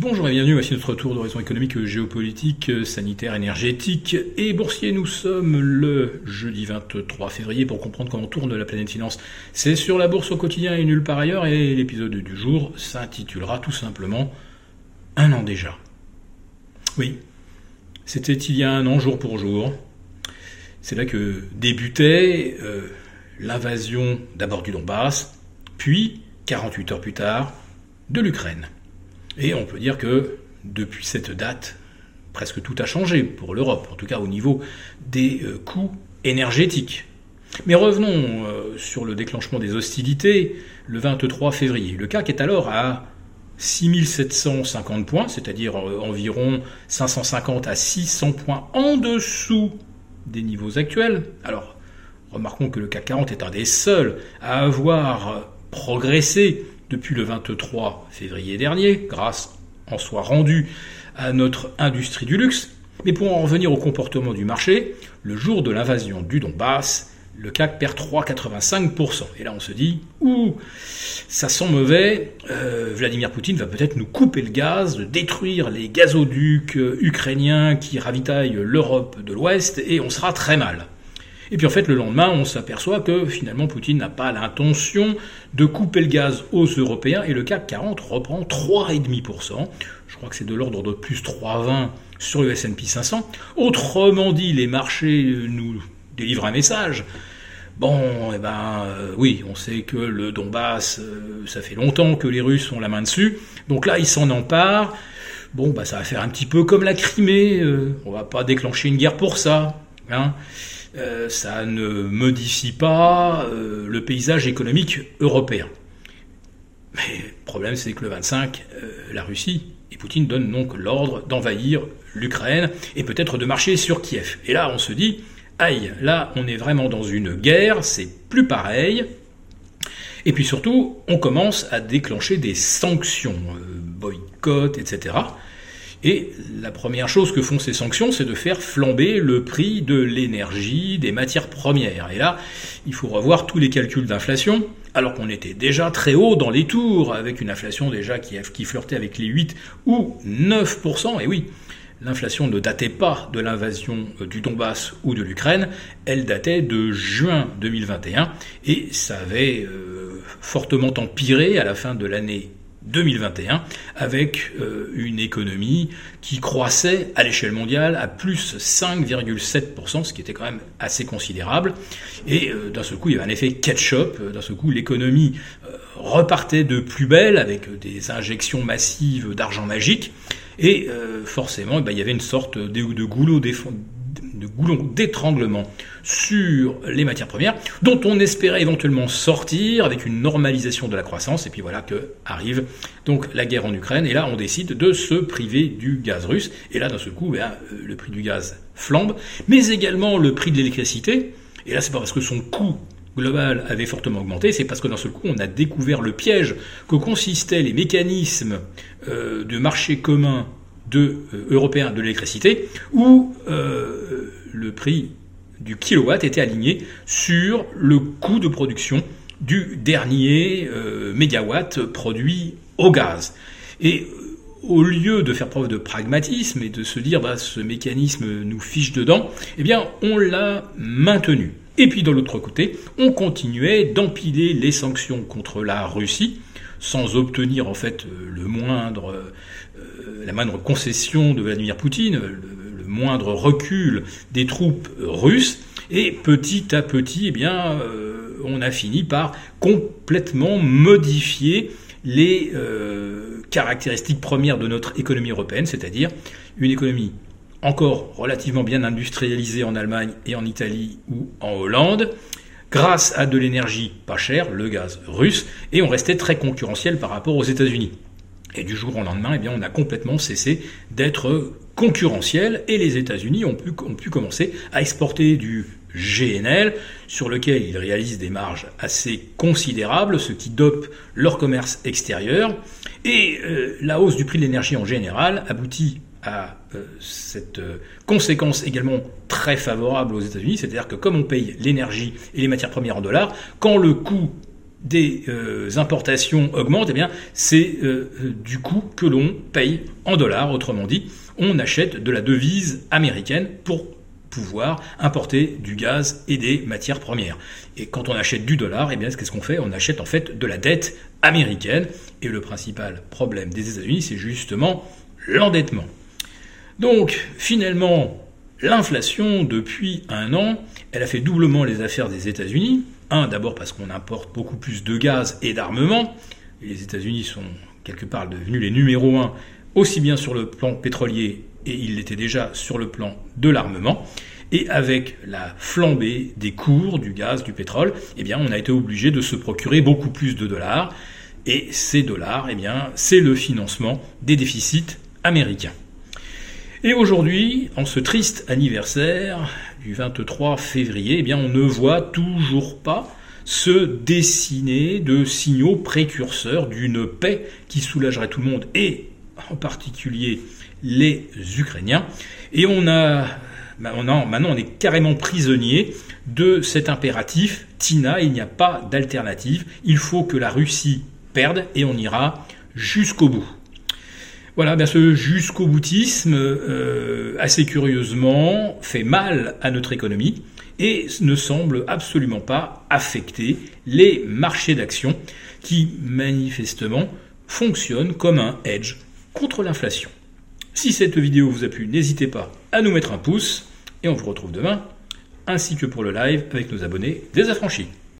Bonjour et bienvenue, voici notre tour d'horizon économique, géopolitique, sanitaire, énergétique et boursier. Nous sommes le jeudi 23 février pour comprendre comment tourne la planète finance. C'est sur la bourse au quotidien et nulle part ailleurs et l'épisode du jour s'intitulera tout simplement Un an déjà. Oui, c'était il y a un an jour pour jour. C'est là que débutait euh, l'invasion d'abord du Donbass, puis, 48 heures plus tard, de l'Ukraine. Et on peut dire que depuis cette date, presque tout a changé pour l'Europe, en tout cas au niveau des euh, coûts énergétiques. Mais revenons euh, sur le déclenchement des hostilités le 23 février. Le CAC est alors à 6750 points, c'est-à-dire euh, environ 550 à 600 points en dessous des niveaux actuels. Alors, remarquons que le CAC 40 est un des seuls à avoir progressé depuis le 23 février dernier, grâce en soi rendue à notre industrie du luxe. Mais pour en revenir au comportement du marché, le jour de l'invasion du Donbass, le CAC perd 3,85%. Et là, on se dit, ouh, ça sent mauvais. Euh, Vladimir Poutine va peut-être nous couper le gaz, détruire les gazoducs euh, ukrainiens qui ravitaillent l'Europe de l'Ouest, et on sera très mal. Et puis en fait, le lendemain, on s'aperçoit que finalement, Poutine n'a pas l'intention de couper le gaz aux Européens et le CAC 40 reprend 3,5%. Je crois que c'est de l'ordre de plus 3,20 sur le S&P 500. Autrement dit, les marchés nous délivrent un message. Bon, eh ben euh, oui, on sait que le Donbass, euh, ça fait longtemps que les Russes ont la main dessus. Donc là, ils s'en emparent. Bon, bah ça va faire un petit peu comme la Crimée. Euh, on va pas déclencher une guerre pour ça. Hein. Euh, ça ne modifie pas euh, le paysage économique européen. Mais le problème, c'est que le 25, euh, la Russie et Poutine donnent donc l'ordre d'envahir l'Ukraine et peut-être de marcher sur Kiev. Et là, on se dit, aïe, là, on est vraiment dans une guerre, c'est plus pareil. Et puis surtout, on commence à déclencher des sanctions, boycott, etc. Et la première chose que font ces sanctions, c'est de faire flamber le prix de l'énergie, des matières premières. Et là, il faut revoir tous les calculs d'inflation, alors qu'on était déjà très haut dans les tours, avec une inflation déjà qui, flirtait avec les 8 ou 9%. Et oui, l'inflation ne datait pas de l'invasion du Donbass ou de l'Ukraine, elle datait de juin 2021, et ça avait euh, fortement empiré à la fin de l'année 2021 avec euh, une économie qui croissait à l'échelle mondiale à plus 5,7%, ce qui était quand même assez considérable. Et euh, d'un seul coup, il y avait un effet catch-up. Euh, d'un seul coup, l'économie repartait de plus belle avec des injections massives d'argent magique. Et forcément, eh ben, il y avait une sorte de, de goulot de goulon d'étranglement sur les matières premières, dont on espérait éventuellement sortir avec une normalisation de la croissance, et puis voilà que arrive donc la guerre en Ukraine, et là on décide de se priver du gaz russe, et là d'un seul coup, ben, le prix du gaz flambe, mais également le prix de l'électricité, et là c'est pas parce que son coût global avait fortement augmenté, c'est parce que d'un seul coup, on a découvert le piège que consistaient les mécanismes euh, de marché commun euh, européen de l'électricité, où euh, le prix du kilowatt était aligné sur le coût de production du dernier euh, mégawatt produit au gaz. Et au lieu de faire preuve de pragmatisme et de se dire bah, ce mécanisme nous fiche dedans, eh bien on l'a maintenu. Et puis de l'autre côté, on continuait d'empiler les sanctions contre la Russie sans obtenir en fait le moindre euh, la moindre concession de Vladimir Poutine, le, moindre recul des troupes russes, et petit à petit, eh bien, euh, on a fini par complètement modifier les euh, caractéristiques premières de notre économie européenne, c'est-à-dire une économie encore relativement bien industrialisée en Allemagne et en Italie ou en Hollande, grâce à de l'énergie pas chère, le gaz russe, et on restait très concurrentiel par rapport aux États-Unis. Et du jour au lendemain, eh bien, on a complètement cessé d'être concurrentiel et les États-Unis ont pu, ont pu commencer à exporter du GNL sur lequel ils réalisent des marges assez considérables, ce qui dope leur commerce extérieur. Et euh, la hausse du prix de l'énergie en général aboutit à cette euh, conséquence également très favorable aux États-Unis, c'est-à-dire que comme on paye l'énergie et les matières premières en dollars, quand le coût des euh, importations augmente, eh bien, c'est euh, du coup que l'on paye en dollars. Autrement dit, on achète de la devise américaine pour pouvoir importer du gaz et des matières premières. Et quand on achète du dollar, eh bien, qu'est-ce qu'on fait? On achète en fait de la dette américaine. Et le principal problème des États-Unis, c'est justement l'endettement. Donc, finalement, l'inflation, depuis un an, elle a fait doublement les affaires des États-Unis. Un, d'abord parce qu'on importe beaucoup plus de gaz et d'armement. Les États-Unis sont quelque part devenus les numéros un, aussi bien sur le plan pétrolier, et ils l'étaient déjà sur le plan de l'armement. Et avec la flambée des cours du gaz, du pétrole, eh bien, on a été obligé de se procurer beaucoup plus de dollars. Et ces dollars, eh bien, c'est le financement des déficits américains. Et aujourd'hui, en ce triste anniversaire du 23 février, eh bien, on ne voit toujours pas se dessiner de signaux précurseurs d'une paix qui soulagerait tout le monde et en particulier les Ukrainiens. Et on a, maintenant, maintenant on est carrément prisonnier de cet impératif. Tina, il n'y a pas d'alternative. Il faut que la Russie perde et on ira jusqu'au bout. Voilà, bien ce jusqu'au boutisme, euh, assez curieusement, fait mal à notre économie et ne semble absolument pas affecter les marchés d'actions qui, manifestement, fonctionnent comme un hedge contre l'inflation. Si cette vidéo vous a plu, n'hésitez pas à nous mettre un pouce et on vous retrouve demain, ainsi que pour le live avec nos abonnés désaffranchis.